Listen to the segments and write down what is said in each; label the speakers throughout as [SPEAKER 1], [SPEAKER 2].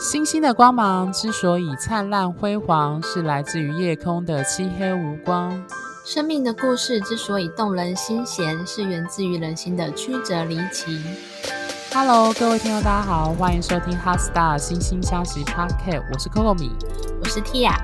[SPEAKER 1] 星星的光芒之所以灿烂辉煌，是来自于夜空的漆黑无光。
[SPEAKER 2] 生命的故事之所以动人心弦，是源自于人心的曲折离奇。
[SPEAKER 1] Hello，各位听众，大家好，欢迎收听《HeartStar 星星相惜 Podcast》，我是 Coco 米，
[SPEAKER 2] 我是 Tia。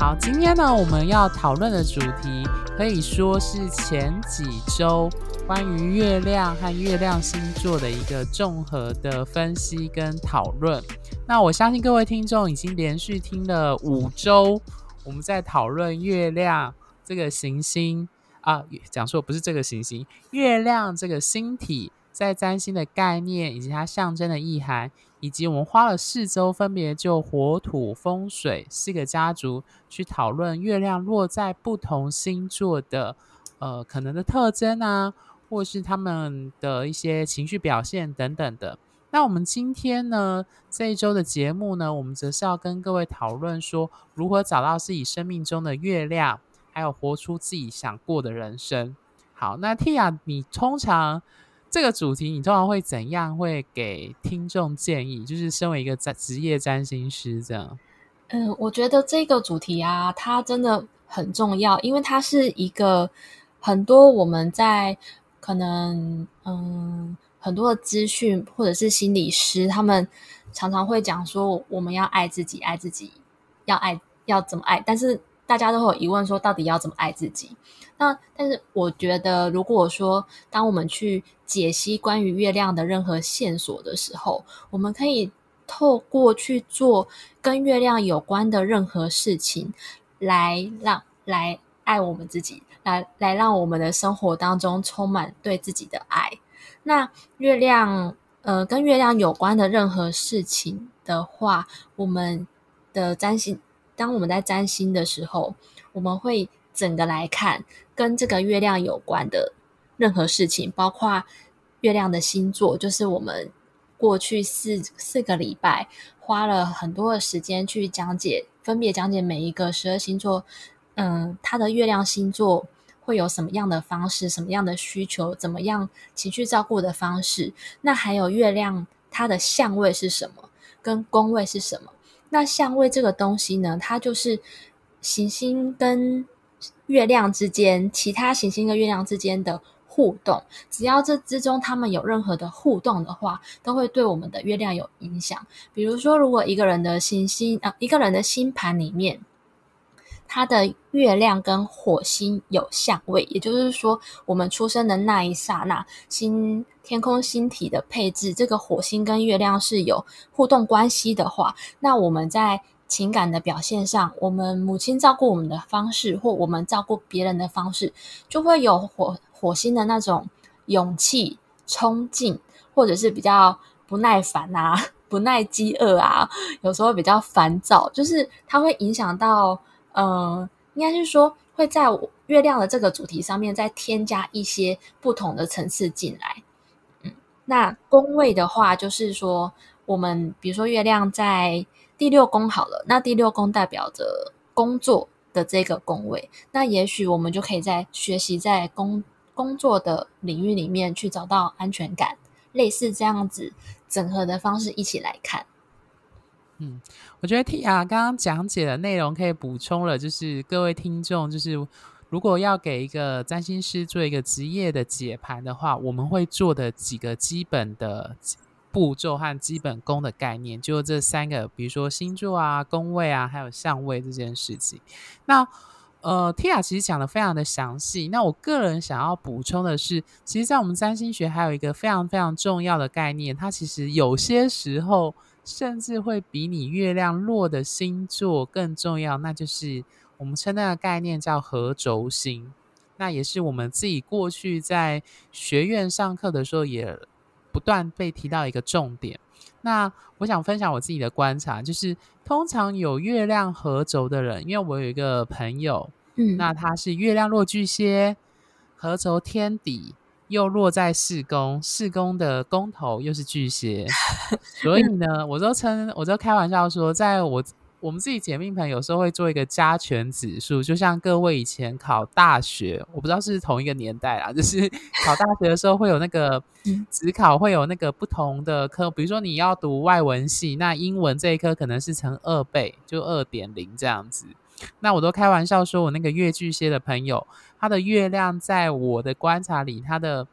[SPEAKER 1] 好，今天呢，我们要讨论的主题可以说是前几周关于月亮和月亮星座的一个综合的分析跟讨论。那我相信各位听众已经连续听了五周，我们在讨论月亮这个行星啊，讲错不是这个行星，月亮这个星体在占星的概念以及它象征的意涵。以及我们花了四周，分别就火、土、风、水四个家族去讨论月亮落在不同星座的呃可能的特征啊，或是他们的一些情绪表现等等的。那我们今天呢，这一周的节目呢，我们则是要跟各位讨论说，如何找到自己生命中的月亮，还有活出自己想过的人生。好，那 Tia，你通常这个主题你通常会怎样会给听众建议？就是身为一个职职业占星师这样。
[SPEAKER 2] 嗯，我觉得这个主题啊，它真的很重要，因为它是一个很多我们在可能嗯很多的资讯或者是心理师，他们常常会讲说，我们要爱自己，爱自己，要爱要怎么爱，但是大家都会有疑问说，到底要怎么爱自己？那但是我觉得，如果说当我们去解析关于月亮的任何线索的时候，我们可以透过去做跟月亮有关的任何事情，来让来爱我们自己，来来让我们的生活当中充满对自己的爱。那月亮，呃，跟月亮有关的任何事情的话，我们的占星，当我们在占星的时候，我们会。整个来看，跟这个月亮有关的任何事情，包括月亮的星座，就是我们过去四四个礼拜花了很多的时间去讲解，分别讲解每一个十二星座，嗯，他的月亮星座会有什么样的方式，什么样的需求，怎么样情绪照顾的方式。那还有月亮它的相位是什么，跟宫位是什么？那相位这个东西呢，它就是行星跟月亮之间，其他行星跟月亮之间的互动，只要这之中他们有任何的互动的话，都会对我们的月亮有影响。比如说，如果一个人的行星啊，一个人的星盘里面，它的月亮跟火星有相位，也就是说，我们出生的那一刹那，星天空星体的配置，这个火星跟月亮是有互动关系的话，那我们在情感的表现上，我们母亲照顾我们的方式，或我们照顾别人的方式，就会有火火星的那种勇气、冲劲，或者是比较不耐烦啊、不耐饥饿啊，有时候比较烦躁，就是它会影响到，呃，应该是说会在月亮的这个主题上面再添加一些不同的层次进来。嗯，那宫位的话，就是说我们比如说月亮在。第六宫好了，那第六宫代表着工作的这个宫位，那也许我们就可以在学习在工工作的领域里面去找到安全感，类似这样子整合的方式一起来看。
[SPEAKER 1] 嗯，我觉得 Tia 刚刚讲解的内容可以补充了，就是各位听众，就是如果要给一个占星师做一个职业的解盘的话，我们会做的几个基本的。步骤和基本功的概念，就这三个，比如说星座啊、宫位啊，还有相位这件事情。那呃，Tia 其实讲的非常的详细。那我个人想要补充的是，其实，在我们占星学还有一个非常非常重要的概念，它其实有些时候甚至会比你月亮落的星座更重要。那就是我们称那个概念叫合轴星。那也是我们自己过去在学院上课的时候也。不断被提到一个重点，那我想分享我自己的观察，就是通常有月亮合轴的人，因为我有一个朋友，嗯，那他是月亮落巨蟹，合轴天底，又落在四宫，四宫的宫头又是巨蟹，所以呢，我都称，我都开玩笑说，在我我们自己解命盘有时候会做一个加权指数，就像各位以前考大学，我不知道是同一个年代啦，就是 考大学的时候会有那个只考，会有那个不同的科，比如说你要读外文系，那英文这一科可能是乘二倍，就二点零这样子。那我都开玩笑说，我那个月巨蟹的朋友，他的月亮在我的观察里，他的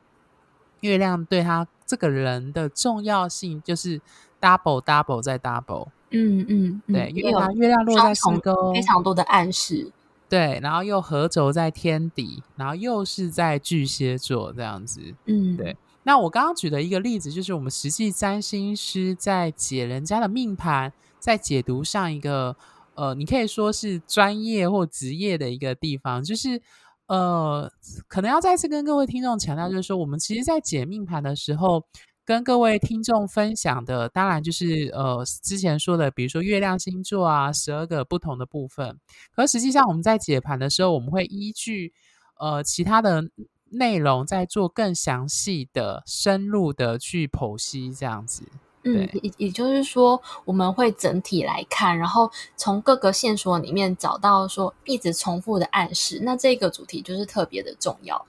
[SPEAKER 1] 月亮对他这个人的重要性就是 double double 再 double。
[SPEAKER 2] 嗯嗯，嗯，
[SPEAKER 1] 对，因为它月亮落在十宫，
[SPEAKER 2] 非常多的暗示。
[SPEAKER 1] 对，然后又合轴在天底，然后又是在巨蟹座这样子。
[SPEAKER 2] 嗯，
[SPEAKER 1] 对。那我刚刚举的一个例子，就是我们实际占星师在解人家的命盘，在解读上一个呃，你可以说是专业或职业的一个地方，就是呃，可能要再次跟各位听众强调，就是说，我们其实，在解命盘的时候。跟各位听众分享的，当然就是呃之前说的，比如说月亮星座啊，十二个不同的部分。可实际上我们在解盘的时候，我们会依据呃其他的内容，再做更详细的、深入的去剖析，这样子。
[SPEAKER 2] 嗯，也也就是说，我们会整体来看，然后从各个线索里面找到说一直重复的暗示。那这个主题就是特别的重要。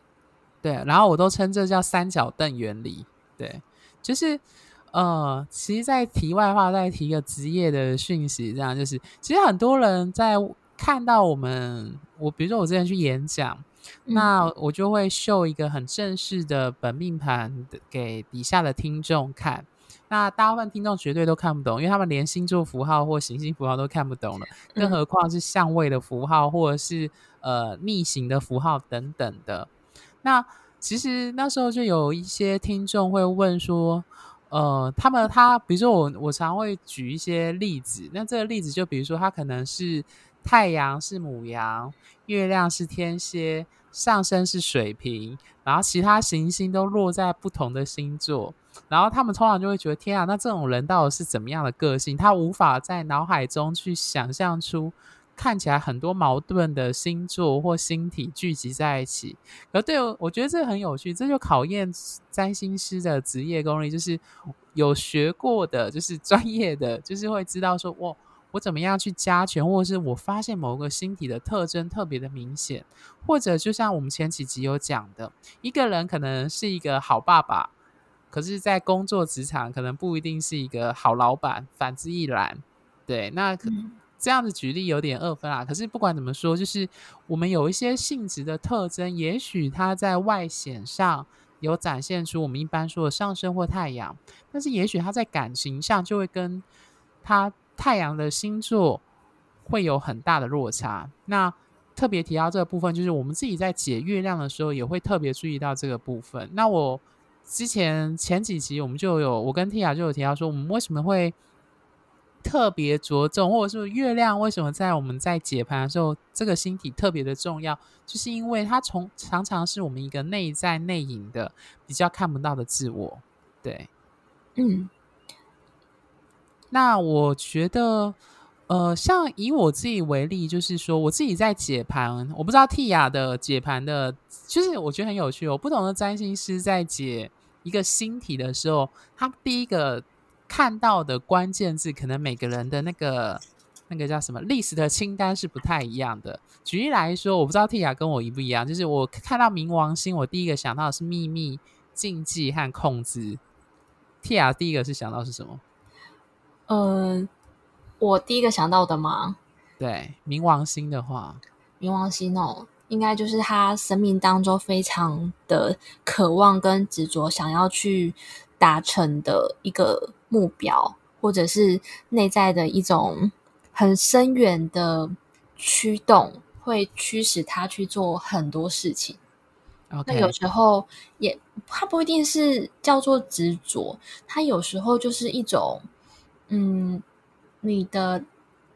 [SPEAKER 1] 对，然后我都称这叫三角凳原理。对。就是，呃，其实，在题外话再提一个职业的讯息，这样就是，其实很多人在看到我们，我比如说我之前去演讲，嗯，那我就会秀一个很正式的本命盘给底下的听众看，那大部分听众绝对都看不懂，因为他们连星座符号或行星符号都看不懂了，更何况是相位的符号或者是呃逆行的符号等等的，那。其实那时候就有一些听众会问说，呃，他们他比如说我我常会举一些例子，那这个例子就比如说他可能是太阳是母羊，月亮是天蝎，上升是水瓶，然后其他行星都落在不同的星座，然后他们通常就会觉得天啊，那这种人到底是怎么样的个性？他无法在脑海中去想象出。看起来很多矛盾的星座或星体聚集在一起，而对我，我觉得这很有趣，这就考验占星师的职业功力，就是有学过的，就是专业的，就是会知道说，我我怎么样去加权，或者是我发现某个星体的特征特别的明显，或者就像我们前几集有讲的，一个人可能是一个好爸爸，可是在工作职场可能不一定是一个好老板，反之亦然。对，那可。嗯这样子举例有点二分啊，可是不管怎么说，就是我们有一些性质的特征，也许它在外显上有展现出我们一般说的上升或太阳，但是也许他在感情上就会跟它太阳的星座会有很大的落差。那特别提到这个部分，就是我们自己在解月亮的时候，也会特别注意到这个部分。那我之前前几集我们就有，我跟 Tia 就有提到说，我们为什么会。特别着重，或者说月亮为什么在我们在解盘的时候，这个星体特别的重要，就是因为它从常常是我们一个内在内隐的比较看不到的自我。对，
[SPEAKER 2] 嗯，
[SPEAKER 1] 那我觉得，呃，像以我自己为例，就是说我自己在解盘，我不知道 Tia 的解盘的，就是我觉得很有趣哦。不同的占星师在解一个星体的时候，他第一个。看到的关键字，可能每个人的那个那个叫什么历史的清单是不太一样的。举例来说，我不知道 Tia 跟我一不一样，就是我看到冥王星，我第一个想到的是秘密、禁忌和控制。Tia 第一个是想到是什么？
[SPEAKER 2] 嗯、呃，我第一个想到的吗？
[SPEAKER 1] 对，冥王星的话，
[SPEAKER 2] 冥王星哦，应该就是他生命当中非常的渴望跟执着，想要去达成的一个。目标，或者是内在的一种很深远的驱动，会驱使他去做很多事情。那有时候也，他不一定是叫做执着，他有时候就是一种，嗯，你的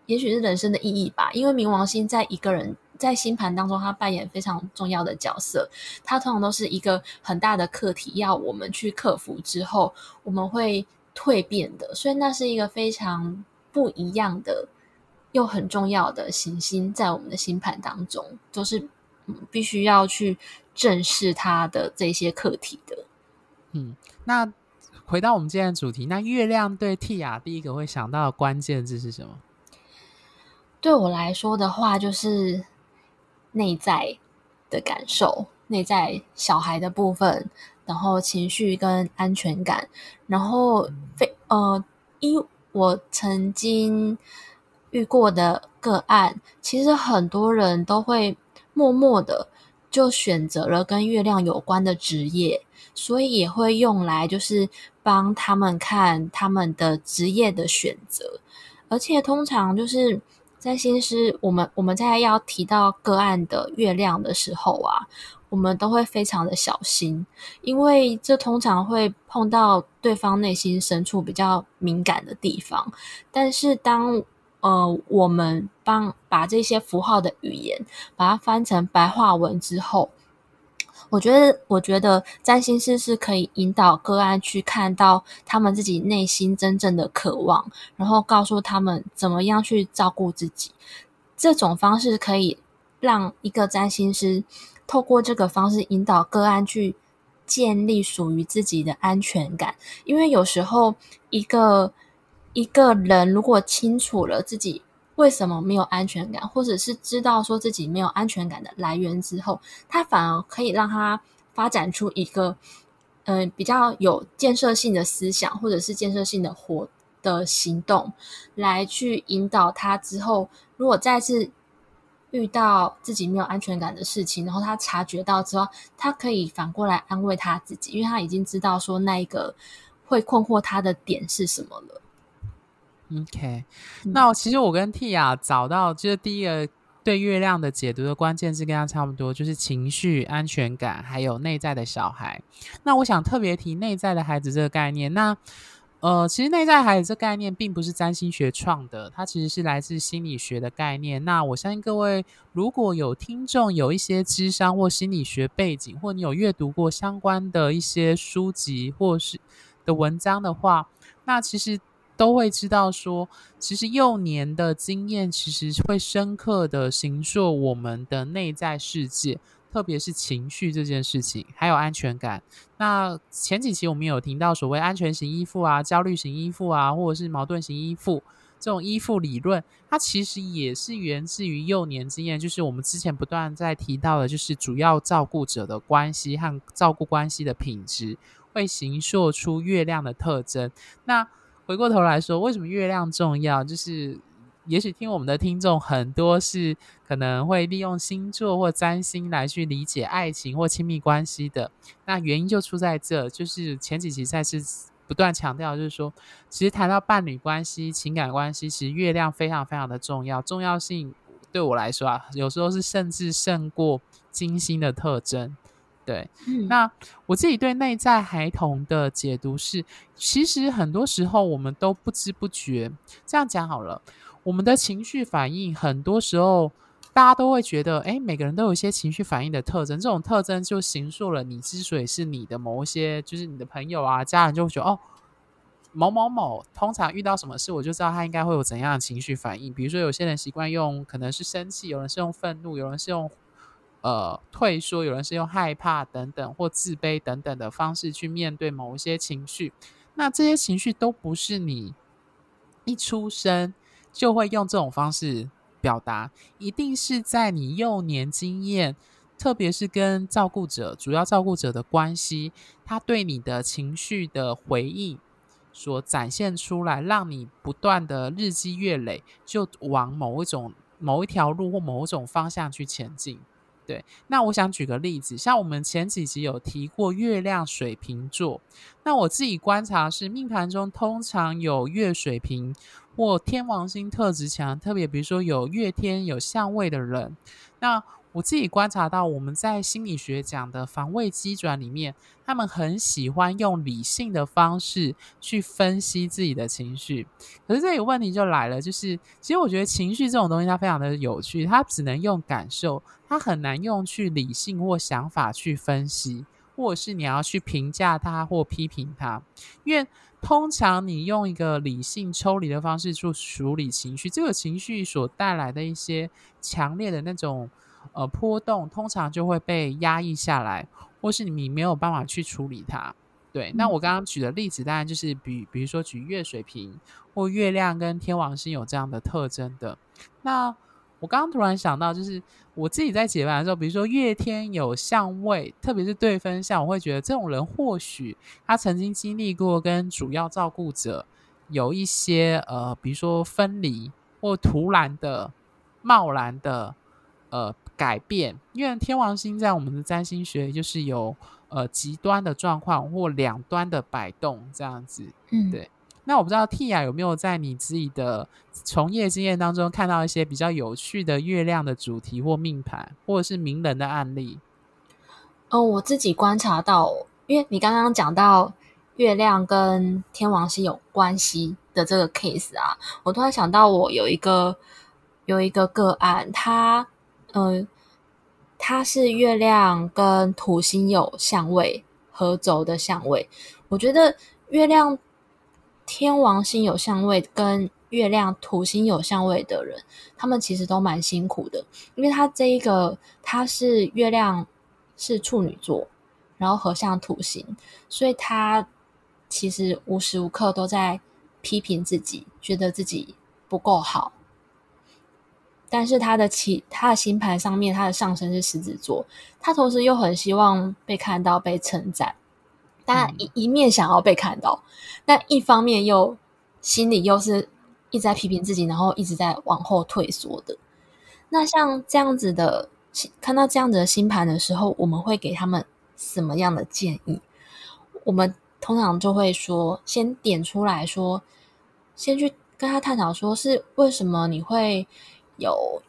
[SPEAKER 2] 也许是人生的意义吧。因为冥王星在一个人在星盘当中，他扮演非常重要的角色。他通常都是一个很大的课题，要我们去克服之后，我们会。蜕变的，所以那是一个非常不一样的又很重要的行星，在我们的星盘当中，都是必须要去正视它的这些课题的。
[SPEAKER 1] 嗯，那回到我们今天的主题，那月亮对 Tia 第一个会想到的关键字是什么？
[SPEAKER 2] 对我来说的话，就是内在的感受，内在小孩的部分，然后情绪跟安全感，然后非呃，因我曾经遇过的个案，其实很多人都会默默的就选择了跟月亮有关的职业，所以也会用来就是帮他们看他们的职业的选择，而且通常就是。占星师，我们我们在要提到个案的月亮的时候啊，我们都会非常的小心，因为这通常会碰到对方内心深处比较敏感的地方。但是当呃我们帮把这些符号的语言把它翻成白话文之后，我觉得，我觉得占星师是可以引导个案去看到他们自己内心真正的渴望，然后告诉他们怎么样去照顾自己。这种方式可以让一个占星师透过这个方式引导个案去建立属于自己的安全感。因为有时候一个一个人如果清楚了自己。为什么没有安全感，或者是知道说自己没有安全感的来源之后，他反而可以让他发展出一个嗯、比较有建设性的思想，或者是建设性的活的行动，来去引导他之后，如果再次遇到自己没有安全感的事情，然后他察觉到之后，他可以反过来安慰他自己，因为他已经知道说那一个会困惑他的点是什么了。
[SPEAKER 1] OK，那其实我跟 Tia 找到就是第一个对月亮的解读的关键字跟他差不多，就是情绪、安全感，还有内在的小孩。那我想特别提内在的孩子这个概念。那呃，其实内在孩子这概念并不是占星学创的，它其实是来自心理学的概念。那我相信各位如果有听众有一些智商或心理学背景，或你有阅读过相关的一些书籍或是的文章的话，那其实。都会知道说，其实幼年的经验其实会深刻的形塑我们的内在世界，特别是情绪这件事情，还有安全感。那前几期我们有听到所谓安全型依附啊、焦虑型依附啊，或者是矛盾型依附这种依附理论，它其实也是源自于幼年经验，就是我们之前不断在提到的，就是主要照顾者的关系和照顾关系的品质，会形塑出月亮的特征。那回过头来说，为什么月亮重要？就是也许听我们的听众很多是可能会利用星座或占星来去理解爱情或亲密关系的。那原因就出在这，就是前几集赛事不断强调，就是说，其实谈到伴侣关系、情感关系，其实月亮非常非常的重要，重要性对我来说啊，有时候是甚至胜过金星的特征。对，嗯，那我自己对内在孩童的解读是，其实很多时候我们都不知不觉这样讲好了，我们的情绪反应很多时候大家都会觉得，哎，每个人都有一些情绪反应的特征，这种特征就形塑了你之所以是你的某一些，就是你的朋友啊、家人就会觉得，哦，某某某通常遇到什么事，我就知道他应该会有怎样的情绪反应。比如说，有些人习惯用可能是生气，有人是用愤怒，有人是用。呃，退缩，有人是用害怕等等或自卑等等的方式去面对某一些情绪，那这些情绪都不是你一出生就会用这种方式表达，一定是在你幼年经验，特别是跟照顾者、主要照顾者的关系，他对你的情绪的回应所展现出来，让你不断的日积月累，就往某一种、某一条路或某一种方向去前进。对，那我想举个例子，像我们前几集有提过月亮水瓶座，那我自己观察是命盘中通常有月水瓶或天王星特质强，特别比如说有月天有相位的人，那。我自己观察到，我们在心理学讲的防卫机转里面，他们很喜欢用理性的方式去分析自己的情绪。可是这个问题就来了，就是其实我觉得情绪这种东西它非常的有趣，它只能用感受，它很难用去理性或想法去分析，或者是你要去评价他或批评他。因为通常你用一个理性抽离的方式去处理情绪，这个情绪所带来的一些强烈的那种。呃，波动通常就会被压抑下来，或是你没有办法去处理它。对，那我刚刚举的例子，当然就是比比如说举月水瓶或月亮跟天王星有这样的特征的。那我刚刚突然想到，就是我自己在解盘的时候，比如说月天有相位，特别是对分相，我会觉得这种人或许他曾经经历过跟主要照顾者有一些呃，比如说分离或突然的、贸然的呃改变，因为天王星在我们的占星学就是有。呃，极端的状况或两端的摆动这样子，嗯，对。那我不知道 Tia 有没有在你自己的从业经验当中看到一些比较有趣的月亮的主题或命盘，或者是名人的案例？
[SPEAKER 2] 哦，我自己观察到，因为你刚刚讲到月亮跟天王星有关系的这个 case 啊，我突然想到，我有一个有一个个案，他嗯。呃它是月亮跟土星有相位合轴的相位，我觉得月亮天王星有相位跟月亮土星有相位的人，他们其实都蛮辛苦的，因为他这一个他是月亮是处女座，然后合相土星，所以他其实无时无刻都在批评自己，觉得自己不够好。但是他的其他的星盘上面，他的上升是狮子座，他同时又很希望被看到、被称赞，但一一面想要被看到，但一方面又心里又是一直在批评自己，然后一直在往后退缩的。那像这样子的，看到这样子的星盘的时候，我们会给他们什么样的建议？我们通常就会说，先点出来说，先去跟他探讨，说是为什么你会。有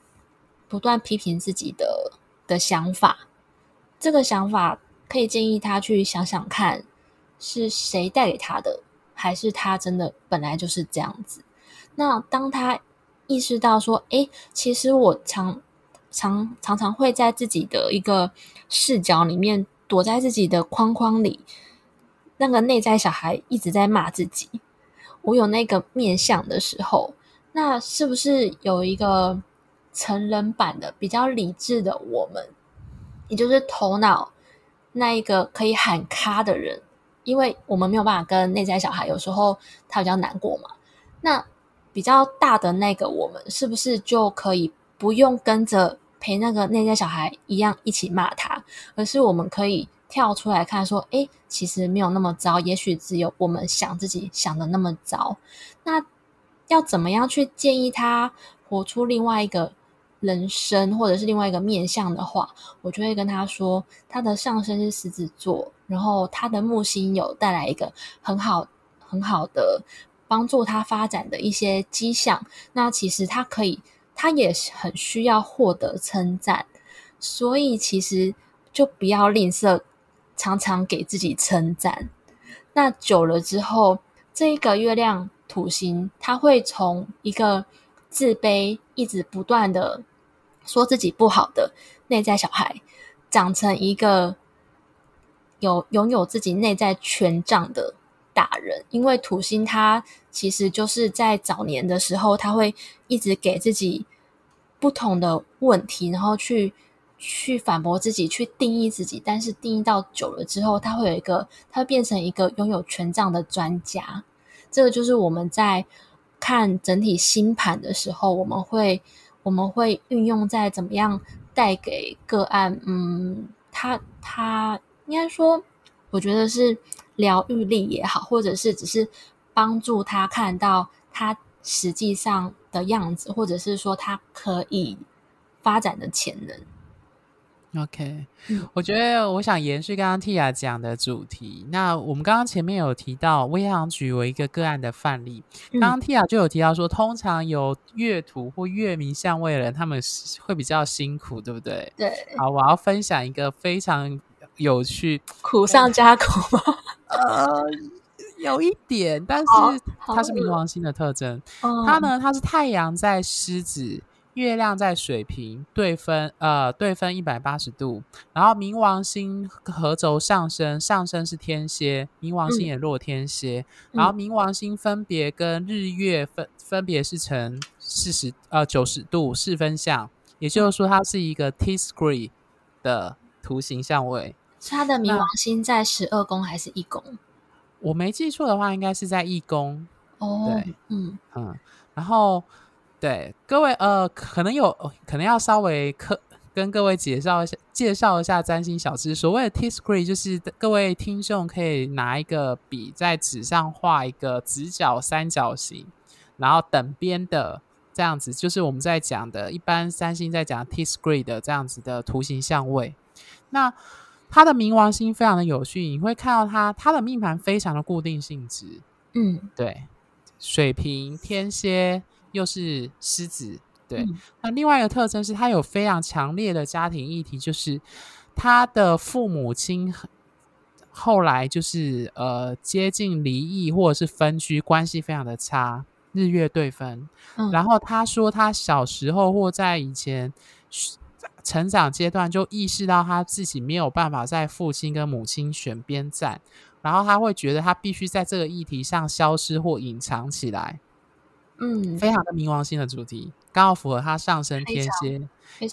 [SPEAKER 2] 不断批评自己的的想法，这个想法可以建议他去想想看，是谁带给他的，还是他真的本来就是这样子？那当他意识到说，诶，其实我常常常常会在自己的一个视角里面，躲在自己的框框里，那个内在小孩一直在骂自己，我有那个面相的时候。那是不是有一个成人版的比较理智的我们，也就是头脑那一个可以喊卡的人？因为我们没有办法跟内在小孩，有时候他比较难过嘛。那比较大的那个我们，是不是就可以不用跟着陪那个内在小孩一样一起骂他，而是我们可以跳出来看，说：诶，其实没有那么糟，也许只有我们想自己想的那么糟。那。要怎么样去建议他活出另外一个人生，或者是另外一个面向的话，我就会跟他说，他的上升是狮子座，然后他的木星有带来一个很好很好的帮助他发展的一些迹象。那其实他可以，他也很需要获得称赞，所以其实就不要吝啬，常常给自己称赞。那久了之后，这一个月亮。土星，他会从一个自卑、一直不断的说自己不好的内在小孩，长成一个有拥有自己内在权杖的大人。因为土星，他其实就是在早年的时候，他会一直给自己不同的问题，然后去去反驳自己，去定义自己。但是定义到久了之后，他会有一个，他会变成一个拥有权杖的专家。这个就是我们在看整体星盘的时候，我们会我们会运用在怎么样带给个案，嗯，他他应该说，我觉得是疗愈力也好，或者是只是帮助他看到他实际上的样子，或者是说他可以发展的潜能。
[SPEAKER 1] OK，我觉得我想延续刚刚 Tia 讲的主题。那我们刚刚前面有提到，我也想举为一个个案的范例。刚刚 Tia 就有提到说，通常有月土或月明相位的人，他们会比较辛苦，对不对？
[SPEAKER 2] 对。
[SPEAKER 1] 好，我要分享一个非常有趣，
[SPEAKER 2] 苦上加苦吗？
[SPEAKER 1] 呃，有一点，但是它是冥王星的特征。它呢，它是太阳在狮子。月亮在水平对分，呃，对分一百八十度，然后冥王星合轴上升，上升是天蝎，冥王星也落天蝎，嗯、然后冥王星分别跟日月分分别是成四十呃九十度四分相，也就是说它是一个 T-square 的图形相位。
[SPEAKER 2] 它的冥王星在十二宫还是一宫？
[SPEAKER 1] 我没记错的话，应该是在一宫。
[SPEAKER 2] 哦，
[SPEAKER 1] 对，
[SPEAKER 2] 嗯
[SPEAKER 1] 嗯，然后对各位呃，可能有可能要稍微科跟各位介绍一下，介绍一下占星小知识。所谓的 T screen 就是各位听众可以拿一个笔在纸上画一个直角三角形，然后等边的。这样子就是我们在讲的，一般三星在讲 T screen 的这样子的图形相位。那它的冥王星非常的有趣，你会看到它它的命盘非常的固定性质。
[SPEAKER 2] 嗯，
[SPEAKER 1] 对，水瓶、天蝎又是狮子。对，
[SPEAKER 2] 嗯、
[SPEAKER 1] 那另外一个特征是他有非常强烈的家庭议题，就是他的父母亲后来就是呃接近离异或者是分居，关系非常的差。日月对分，嗯，然后他说他小时候或在以前成长阶段就意识到他自己没有办法在父亲跟母亲选边站，然后他会觉得他必须在这个议题上消失或隐藏起来，
[SPEAKER 2] 嗯，
[SPEAKER 1] 非常的冥王星的主题，刚好符合他上升天蝎，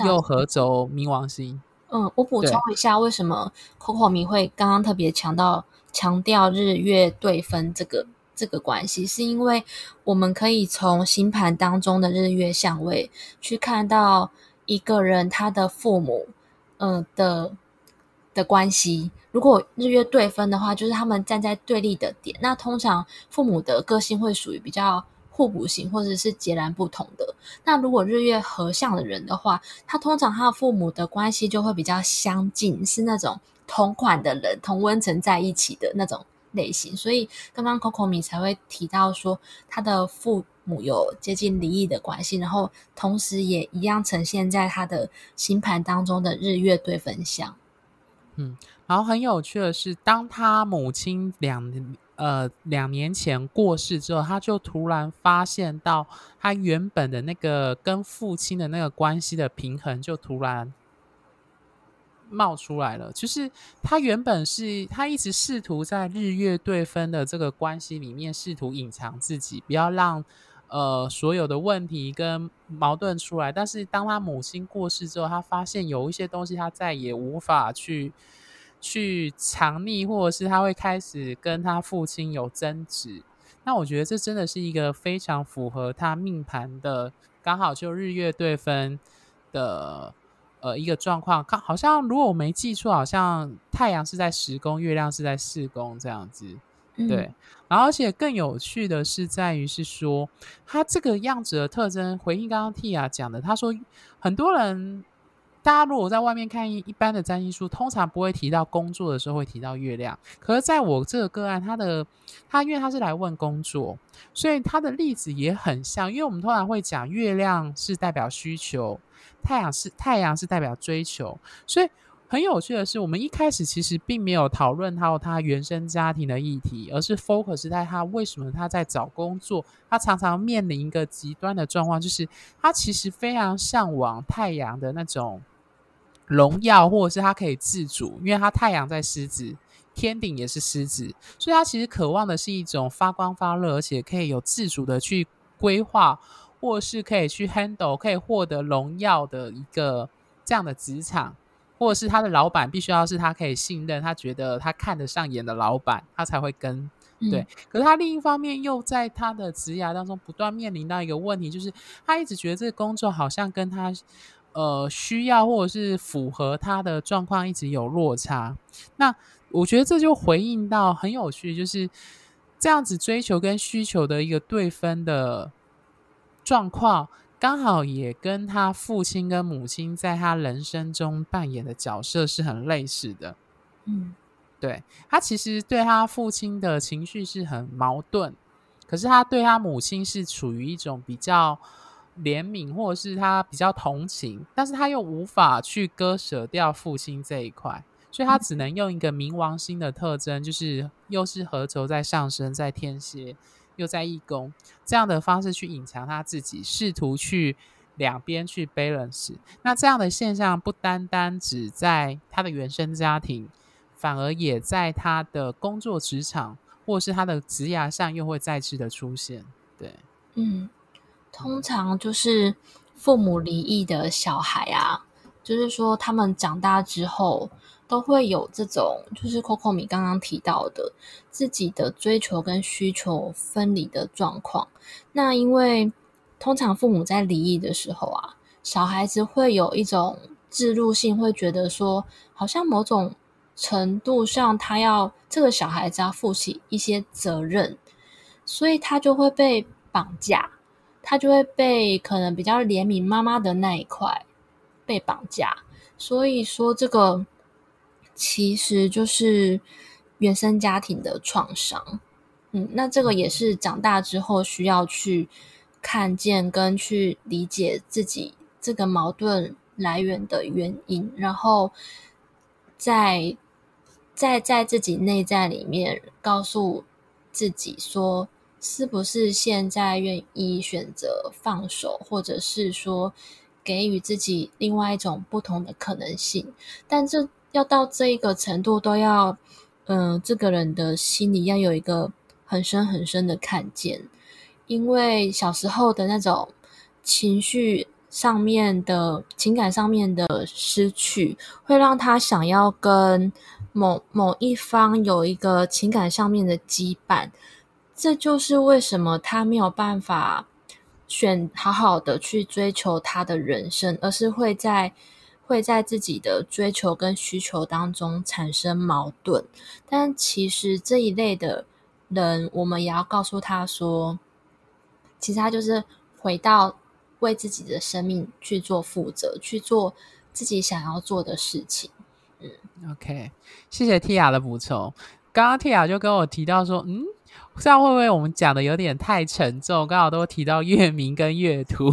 [SPEAKER 1] 又合轴冥王星。
[SPEAKER 2] 嗯，我补充一下，为什么 Coco 迷会刚刚特别强调强调日月对分这个？这个关系是因为我们可以从星盘当中的日月相位去看到一个人他的父母，嗯、呃、的的关系。如果日月对分的话，就是他们站在对立的点。那通常父母的个性会属于比较互补型，或者是截然不同的。那如果日月合相的人的话，他通常他的父母的关系就会比较相近，是那种同款的人，同温层在一起的那种。类型，所以刚刚 Coco 米才会提到说，他的父母有接近离异的关系，然后同时也一样呈现在他的星盘当中的日月对分相。
[SPEAKER 1] 嗯，然后很有趣的是，当他母亲两呃两年前过世之后，他就突然发现到他原本的那个跟父亲的那个关系的平衡就突然。冒出来了，就是他原本是他一直试图在日月对分的这个关系里面试图隐藏自己，不要让呃所有的问题跟矛盾出来。但是当他母亲过世之后，他发现有一些东西他再也无法去去藏匿，或者是他会开始跟他父亲有争执。那我觉得这真的是一个非常符合他命盘的，刚好就日月对分的。呃，一个状况，看好像如果我没记错，好像太阳是在十宫，月亮是在四宫这样子，对。嗯、然后，而且更有趣的是在于是说，他这个样子的特征，回应刚刚 Tia 讲的，他说很多人，大家如果在外面看一一般的占星书，通常不会提到工作的时候会提到月亮，可是在我这个个案，他的他因为他是来问工作，所以他的例子也很像，因为我们通常会讲月亮是代表需求。太阳是太阳是代表追求，所以很有趣的是，我们一开始其实并没有讨论到他原生家庭的议题，而是 focus 在他为什么他在找工作，他常常面临一个极端的状况，就是他其实非常向往太阳的那种荣耀，或者是他可以自主，因为他太阳在狮子，天顶也是狮子，所以他其实渴望的是一种发光发热，而且可以有自主的去规划。或是可以去 handle，可以获得荣耀的一个这样的职场，或者是他的老板必须要是他可以信任，他觉得他看得上眼的老板，他才会跟。对，可是他另一方面又在他的职涯当中不断面临到一个问题，就是他一直觉得这个工作好像跟他呃需要或者是符合他的状况一直有落差。那我觉得这就回应到很有趣，就是这样子追求跟需求的一个对分的。状况刚好也跟他父亲跟母亲在他人生中扮演的角色是很类似的。
[SPEAKER 2] 嗯，
[SPEAKER 1] 对，他其实对他父亲的情绪是很矛盾，可是他对他母亲是处于一种比较怜悯，或者是他比较同情，但是他又无法去割舍掉父亲这一块，所以他只能用一个冥王星的特征，就是又是合轴在上升在天蝎。又在义工这样的方式去隐藏他自己，试图去两边去 balance。那这样的现象不单单只在他的原生家庭，反而也在他的工作职场或是他的职涯上又会再次的出现。对，
[SPEAKER 2] 嗯，通常就是父母离异的小孩啊，就是说他们长大之后，都会有这种，就是 Coco 米刚刚提到的自己的追求跟需求分离的状况。那因为通常父母在离异的时候啊，小孩子会有一种自入性，会觉得说，好像某种程度上，他要这个小孩子要负起一些责任，所以他就会被绑架，他就会被可能比较怜悯妈妈的那一块被绑架。所以说这个。其实就是原生家庭的创伤，嗯，那这个也是长大之后需要去看见跟去理解自己这个矛盾来源的原因，然后在在在自己内在里面告诉自己说，是不是现在愿意选择放手，或者是说给予自己另外一种不同的可能性，但这。要到这一个程度，都要，嗯、呃，这个人的心里要有一个很深很深的看见，因为小时候的那种情绪上面的情感上面的失去，会让他想要跟某某一方有一个情感上面的羁绊，这就是为什么他没有办法选好好的去追求他的人生，而是会在。会在自己的追求跟需求当中产生矛盾，但其实这一类的人，我们也要告诉他说，其实他就是回到为自己的生命去做负责，去做自己想要做的事情。嗯
[SPEAKER 1] ，OK，谢谢 Tia 的补充。刚刚 Tia 就跟我提到说，嗯。这样会不会我们讲的有点太沉重？刚好都提到月明跟月图，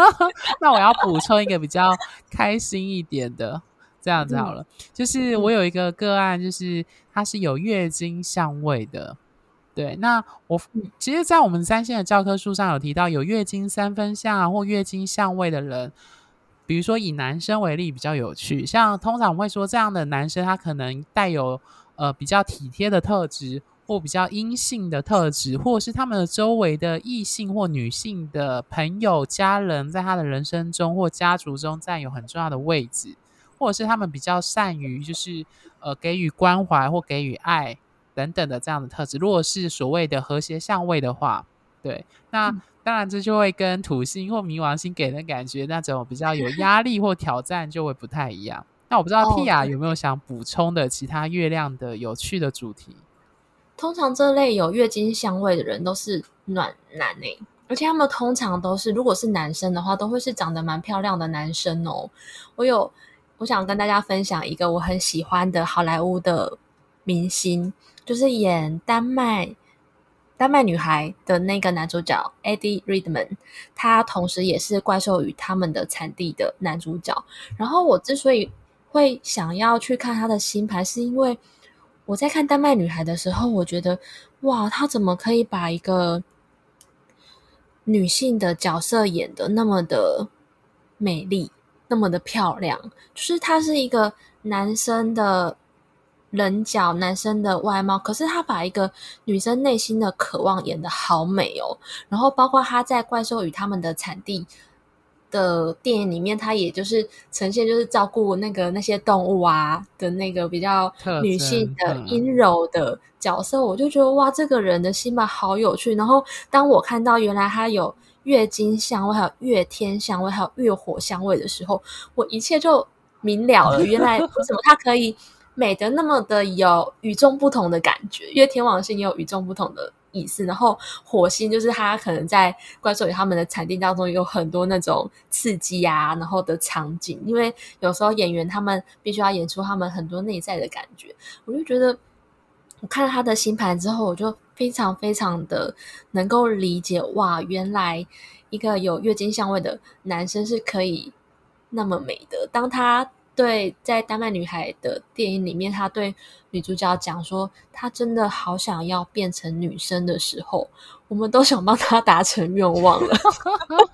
[SPEAKER 1] 那我要补充一个比较开心一点的，这样子好了。嗯、就是我有一个个案，就是它是有月经相位的。对，那我其实，在我们三线的教科书上有提到，有月经三分相啊，或月经相位的人，比如说以男生为例比较有趣，像通常我们会说这样的男生，他可能带有呃比较体贴的特质。或比较阴性的特质，或者是他们的周围的异性或女性的朋友、家人，在他的人生中或家族中占有很重要的位置，或者是他们比较善于就是呃给予关怀或给予爱等等的这样的特质。如果是所谓的和谐相位的话，对，那当然这就会跟土星或冥王星给人的感觉那种比较有压力或挑战就会不太一样。那我不知道 Tia 有没有想补充的其他月亮的有趣的主题？
[SPEAKER 2] 通常这类有月经香味的人都是暖男诶、而且他们通常都是，如果是男生的话，都会是长得蛮漂亮的男生哦。我有，我想跟大家分享一个我很喜欢的好莱坞的明星，就是演丹麦丹麦女孩的那个男主角 Eddie Redman，他同时也是《怪兽与他们的产地》的男主角。然后我之所以会想要去看他的星盘，是因为。我在看《丹麦女孩》的时候，我觉得哇，她怎么可以把一个女性的角色演得那么的美丽，那么的漂亮？就是她是一个男生的棱角，男生的外貌，可是她把一个女生内心的渴望演得好美哦。然后包括她在《怪兽与他们的产地》的电影里面，他也就是呈现就是照顾那个那些动物啊的那个比较女性的阴柔的角色，我就觉得哇，这个人的心吧好有趣。然后当我看到原来他有月经香味，还有月天香味，还有月火香味的时候，我一切就明了了。原来为什么他可以美的那么的有与众不同的感觉？因为天王星也有与众不同的。意思，然后火星就是他可能在怪兽与他们的产地当中有很多那种刺激啊，然后的场景，因为有时候演员他们必须要演出他们很多内在的感觉，我就觉得我看了他的星盘之后，我就非常非常的能够理解，哇，原来一个有月经相位的男生是可以那么美的，当他。对，在丹麦女孩的电影里面，他对女主角讲说，他真的好想要变成女生的时候，我们都想帮他达成愿望了，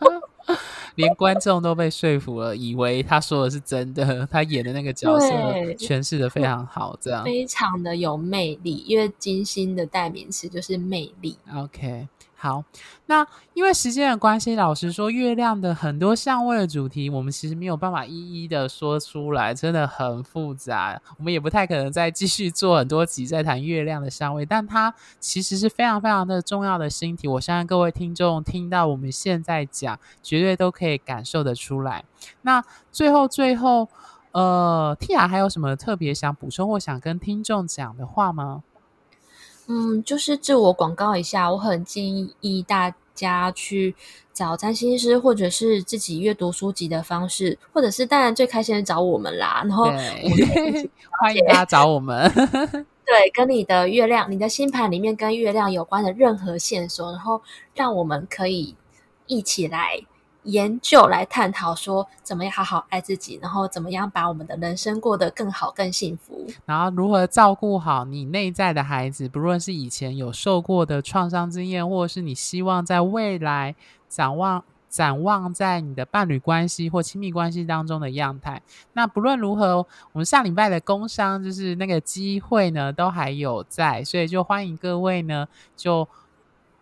[SPEAKER 1] 连观众都被说服了，以为他说的是真的，他演的那个角色诠释的非常好，这样
[SPEAKER 2] 非常的有魅力，因为金星的代名词就是魅力。
[SPEAKER 1] OK。好，那因为时间的关系，老实说，月亮的很多相位的主题，我们其实没有办法一一的说出来，真的很复杂。我们也不太可能再继续做很多集再谈月亮的相位，但它其实是非常非常的重要的星体。我相信各位听众听到我们现在讲，绝对都可以感受得出来。那最后最后，呃，Tia 还有什么特别想补充或想跟听众讲的话吗？
[SPEAKER 2] 嗯，就是自我广告一下，我很建议大家去找占星师，或者是自己阅读书籍的方式，或者是当然最开心的找我们啦。然后
[SPEAKER 1] 欢迎大家找我们，
[SPEAKER 2] 对，跟你的月亮、你的星盘里面跟月亮有关的任何线索，然后让我们可以一起来。研究来探讨说怎么样好好爱自己，然后怎么样把我们的人生过得更好、更幸福，
[SPEAKER 1] 然后如何照顾好你内在的孩子，不论是以前有受过的创伤经验，或者是你希望在未来展望、展望在你的伴侣关系或亲密关系当中的样态。那不论如何，我们上礼拜的工商就是那个机会呢，都还有在，所以就欢迎各位呢就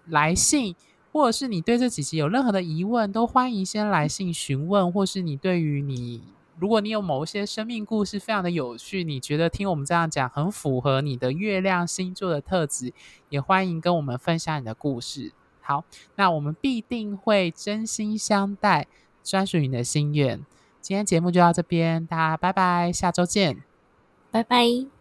[SPEAKER 1] 来信。或者是你对这几集有任何的疑问，都欢迎先来信询问。或是你对于你，如果你有某一些生命故事非常的有趣，你觉得听我们这样讲很符合你的月亮星座的特质，也欢迎跟我们分享你的故事。好，那我们必定会真心相待，专属你的心愿。今天节目就到这边，大家拜拜，下周见，
[SPEAKER 2] 拜拜。